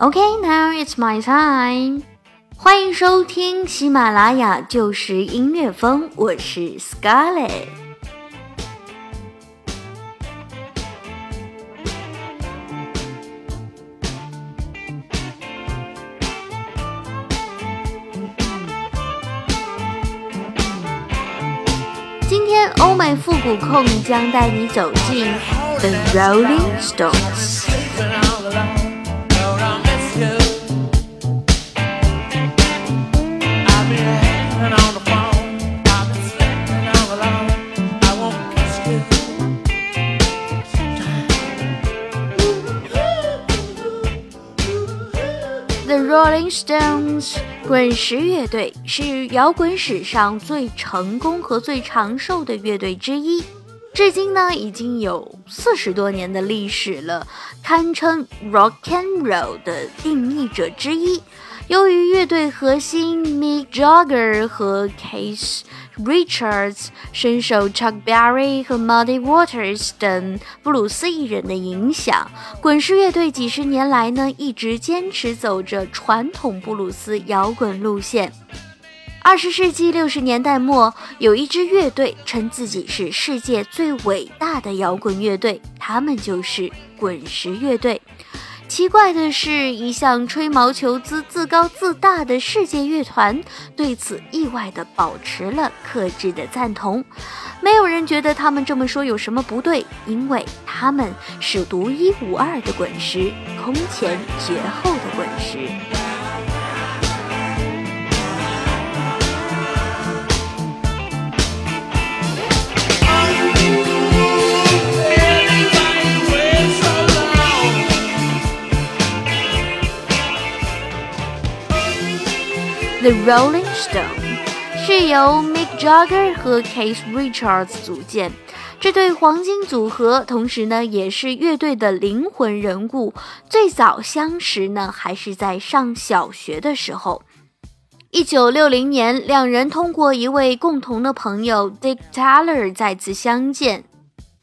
Okay, now it's my time. 欢迎收听喜马拉雅旧时音乐风，我是 Scarlett。今天欧美复古控将带你走进 The Rolling Stones。 Rolling Stones 滚石乐队是摇滚史上最成功和最长寿的乐队之一，至今呢已经有四十多年的历史了，堪称 Rock and Roll 的定义者之一。由于乐队核心 Mick Jagger 和 Keith Richards 深受 Chuck Berry 和 Muddy Waters 等布鲁斯艺人的影响，滚石乐队几十年来呢一直坚持走着传统布鲁斯摇滚路线。二十世纪六十年代末，有一支乐队称自己是世界最伟大的摇滚乐队，他们就是滚石乐队。奇怪的是，一向吹毛求疵、自高自大的世界乐团对此意外地保持了克制的赞同。没有人觉得他们这么说有什么不对，因为他们是独一无二的滚石，空前绝后的滚石。The Rolling Stone 是由 Mick Jagger 和 Keith Richards 组建，这对黄金组合，同时呢也是乐队的灵魂人物。最早相识呢还是在上小学的时候。一九六零年，两人通过一位共同的朋友 Dick Taylor 再次相见。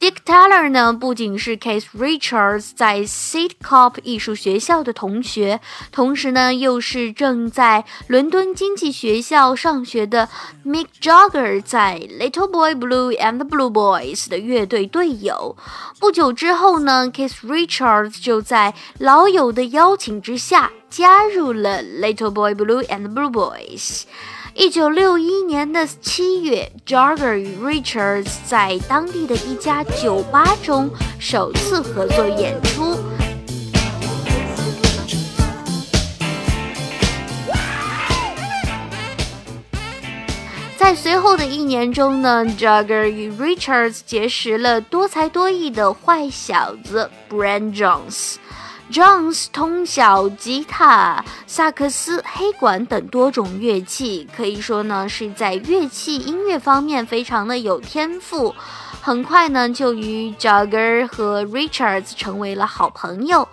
Dick Taylor 呢，不仅是 Keith Richards 在 Sidcup 艺术学校的同学，同时呢，又是正在伦敦经济学校上学的 Mick Jagger 在 Little Boy Blue and the Blue Boys 的乐队队友。不久之后呢，Keith Richards 就在老友的邀请之下加入了 Little Boy Blue and the Blue Boys。一九六一年的七月，Jagger 与 Richards 在当地的一家酒吧中首次合作演出。在随后的一年中呢，Jagger 与 Richards 结识了多才多艺的坏小子 Bran Jones。Jones 通晓吉他、萨克斯、黑管等多种乐器，可以说呢是在乐器音乐方面非常的有天赋。很快呢就与 Jagger 和 Richards 成为了好朋友。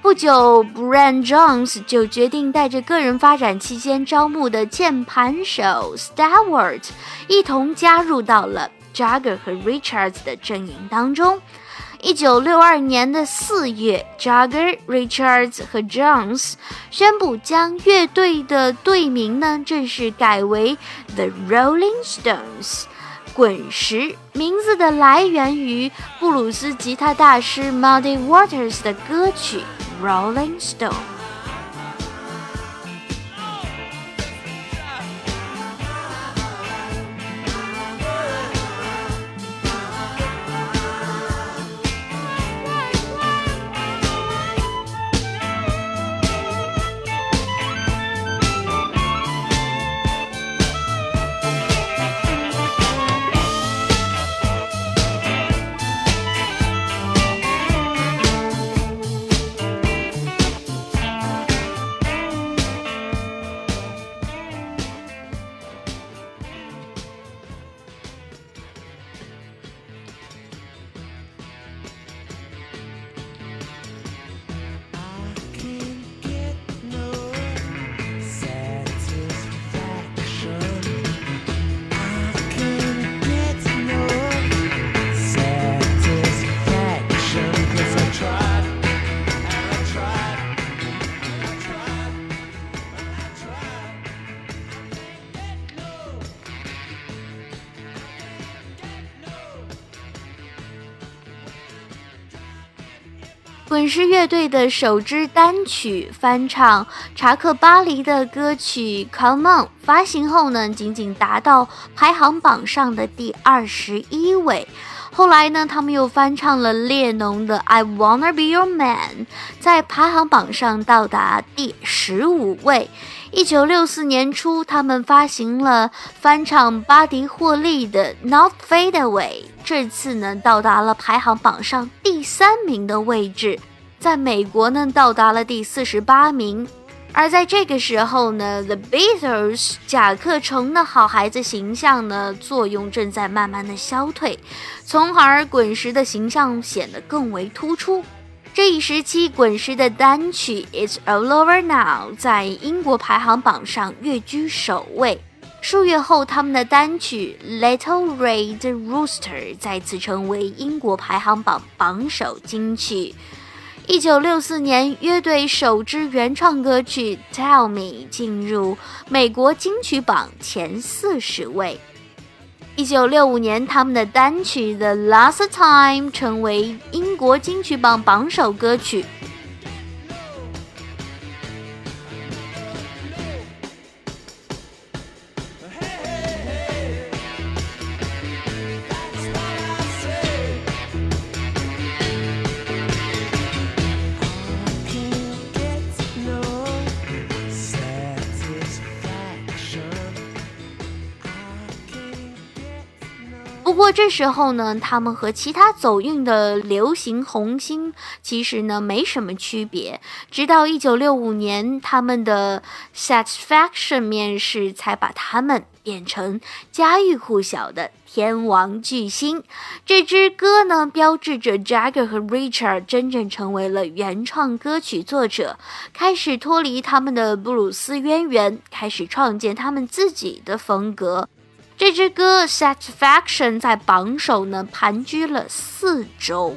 不久，Brian Jones 就决定带着个人发展期间招募的键盘手 Stewart 一同加入到了 Jagger 和 Richards 的阵营当中。一九六二年的四月，Jagger、Richards 和 Jones 宣布将乐队的队名呢正式改为 The Rolling Stones，滚石。名字的来源于布鲁斯吉他大师 Muddy Waters 的歌曲《Rolling Stones》。滚石乐队的首支单曲翻唱查克·巴黎的歌曲《Come On》发行后呢，仅仅达到排行榜上的第二十一位。后来呢，他们又翻唱了列侬的《I Wanna Be Your Man》，在排行榜上到达第十五位。一九六四年初，他们发行了翻唱巴迪·霍利的《Not Fade Away》，这次呢，到达了排行榜上第三名的位置，在美国呢，到达了第四十八名。而在这个时候呢，The Beatles 甲壳虫的好孩子形象呢，作用正在慢慢的消退，从而滚石的形象显得更为突出。这一时期，滚石的单曲《It's All Over Now》在英国排行榜上跃居首位。数月后，他们的单曲《Little Red Rooster》再次成为英国排行榜榜首金曲。一九六四年，乐队首支原创歌曲《Tell Me》进入美国金曲榜前四十位。一九六五年，他们的单曲《The Last Time》成为英国金曲榜榜首歌曲。不过这时候呢，他们和其他走运的流行红星其实呢没什么区别。直到一九六五年，他们的 Satisfaction 面试才把他们变成家喻户晓的天王巨星。这支歌呢，标志着 Jagger 和 Richard 真正成为了原创歌曲作者，开始脱离他们的布鲁斯渊源，开始创建他们自己的风格。这支歌《Satisfaction》在榜首呢盘踞了四周。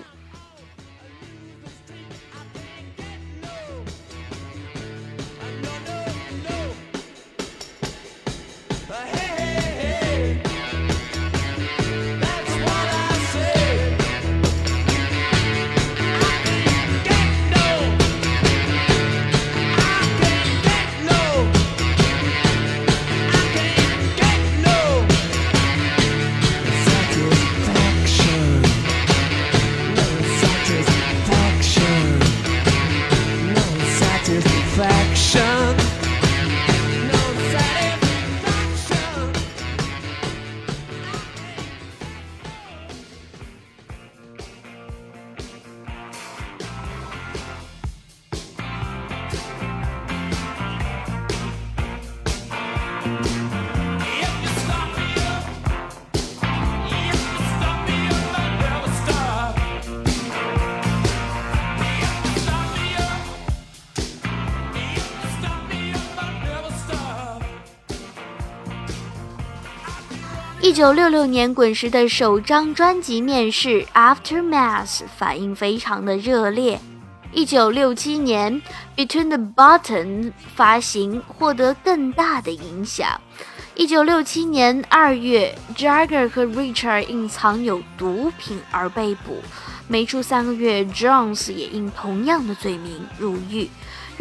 一九六六年，滚石的首张专辑面世《Aftermath》反应非常的热烈。一九六七年，《Between the Buttons》发行，获得更大的影响。一九六七年二月，Jagger 和 Richard 因藏有毒品而被捕，没出三个月，Jones 也因同样的罪名入狱。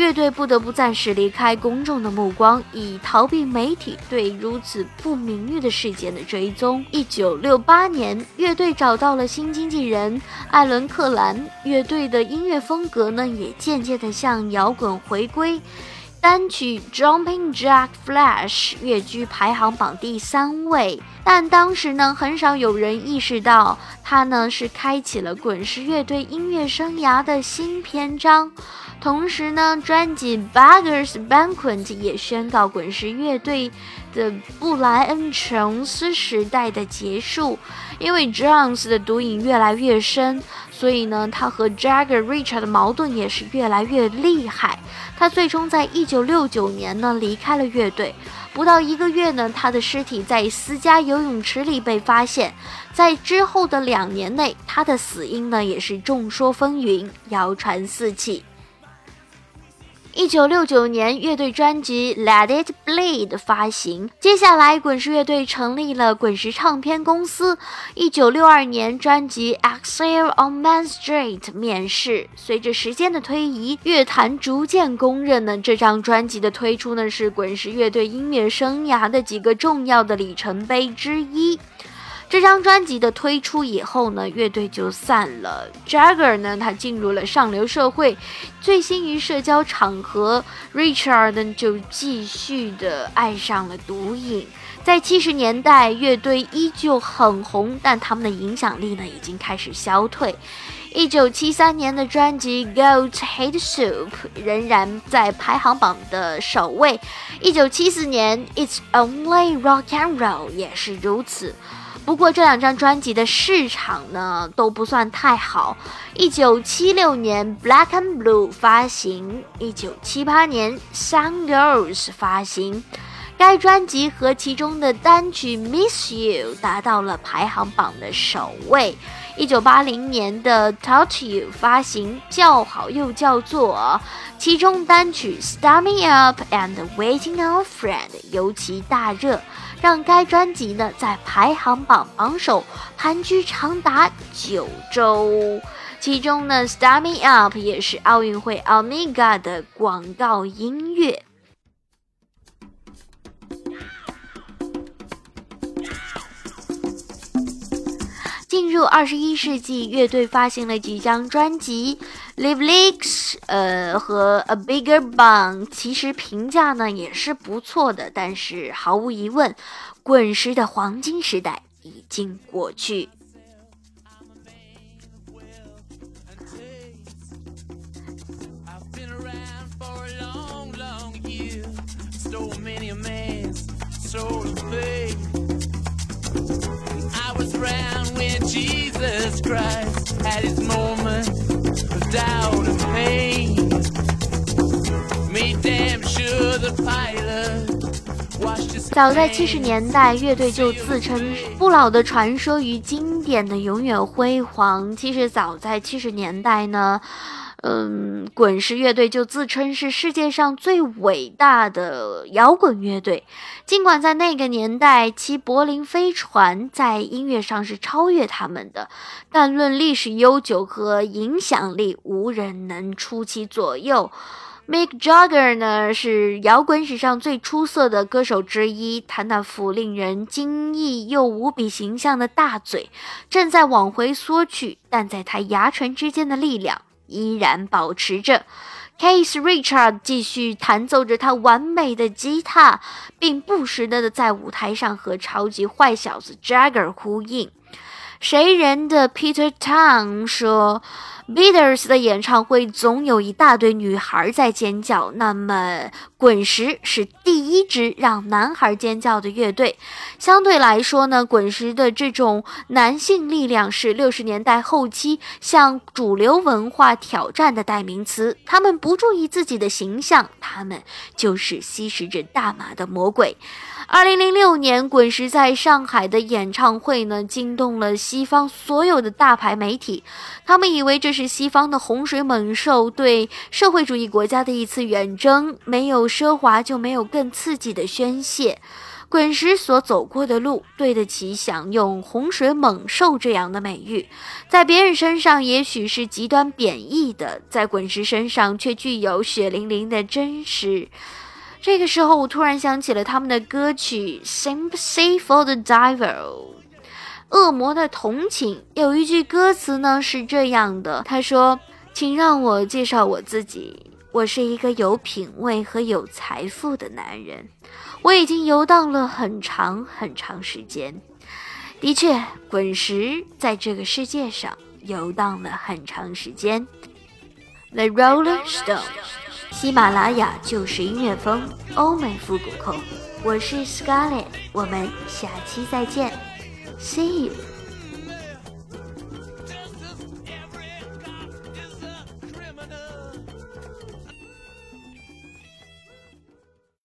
乐队不得不暂时离开公众的目光，以逃避媒体对如此不名誉的事件的追踪。一九六八年，乐队找到了新经纪人艾伦·克兰，乐队的音乐风格呢也渐渐地向摇滚回归。单曲《Jumping Jack Flash》跃居排行榜第三位，但当时呢，很少有人意识到它呢是开启了滚石乐队音乐生涯的新篇章。同时呢，专辑《Beggars Banquet》也宣告滚石乐队的布莱恩·琼斯时代的结束。因为 Jones 的毒瘾越来越深，所以呢，他和 Jagger、Richard 的矛盾也是越来越厉害。他最终在1969年呢离开了乐队。不到一个月呢，他的尸体在私家游泳池里被发现。在之后的两年内，他的死因呢也是众说纷纭，谣传四起。一九六九年，乐队专辑《Let It Bleed》发行。接下来，滚石乐队成立了滚石唱片公司。一九六二年，专辑《Exile on Main Street》面世。随着时间的推移，乐坛逐渐公认呢，这张专辑的推出呢，是滚石乐队音乐生涯的几个重要的里程碑之一。这张专辑的推出以后呢，乐队就散了。Jagger 呢，他进入了上流社会，醉心于社交场合；Richard 呢，就继续的爱上了毒瘾。在七十年代，乐队依旧很红，但他们的影响力呢，已经开始消退。一九七三年的专辑《Goat Head Soup》仍然在排行榜的首位。一九七四年《It's Only Rock and Roll》也是如此。不过这两张专辑的市场呢都不算太好。一九七六年《Black and Blue》发行，一九七八年《Sun Girls》发行，该专辑和其中的单曲《Miss You》达到了排行榜的首位。一九八零年的《Touch You》发行，叫好又叫座，其中单曲《Start Me Up》and《Waiting on a Friend》尤其大热。让该专辑呢在排行榜榜首盘踞长达九周，其中呢《Start Me Up》也是奥运会 Omega 的广告音乐。进入二十一世纪，乐队发行了几张专辑。Live Leaks，呃，和 A Bigger Bang，其实评价呢也是不错的，但是毫无疑问，滚石的黄金时代已经过去。早在七十年代，乐队就自称“不老的传说与经典的永远辉煌”。其实早在七十年代呢。嗯，滚石乐队就自称是世界上最伟大的摇滚乐队。尽管在那个年代，其柏林飞船在音乐上是超越他们的，但论历史悠久和影响力，无人能出其左右。Mick Jagger 呢，是摇滚史上最出色的歌手之一。他那副令人惊异又无比形象的大嘴正在往回缩去，但在他牙唇之间的力量。依然保持着，Case Richard 继续弹奏着他完美的吉他，并不时的在舞台上和超级坏小子 Jagger 呼应。谁人的 Peter Tang 说。Beatles 的演唱会总有一大堆女孩在尖叫，那么滚石是第一支让男孩尖叫的乐队。相对来说呢，滚石的这种男性力量是六十年代后期向主流文化挑战的代名词。他们不注意自己的形象，他们就是吸食着大麻的魔鬼。二零零六年，滚石在上海的演唱会呢，惊动了西方所有的大牌媒体。他们以为这是是西方的洪水猛兽对社会主义国家的一次远征，没有奢华就没有更刺激的宣泄。滚石所走过的路，对得起享用“洪水猛兽”这样的美誉。在别人身上也许是极端贬义的，在滚石身上却具有血淋淋的真实。这个时候，我突然想起了他们的歌曲《Sympathy for the Devil》，恶魔的同情。有一句歌词呢是这样的：“他说，请让我介绍我自己，我是一个有品味和有财富的男人。我已经游荡了很长很长时间。的确，滚石在这个世界上游荡了很长时间。” The Rolling Stone，。喜马拉雅就是音乐风，欧美复古控。我是 Scarlett，我们下期再见 See.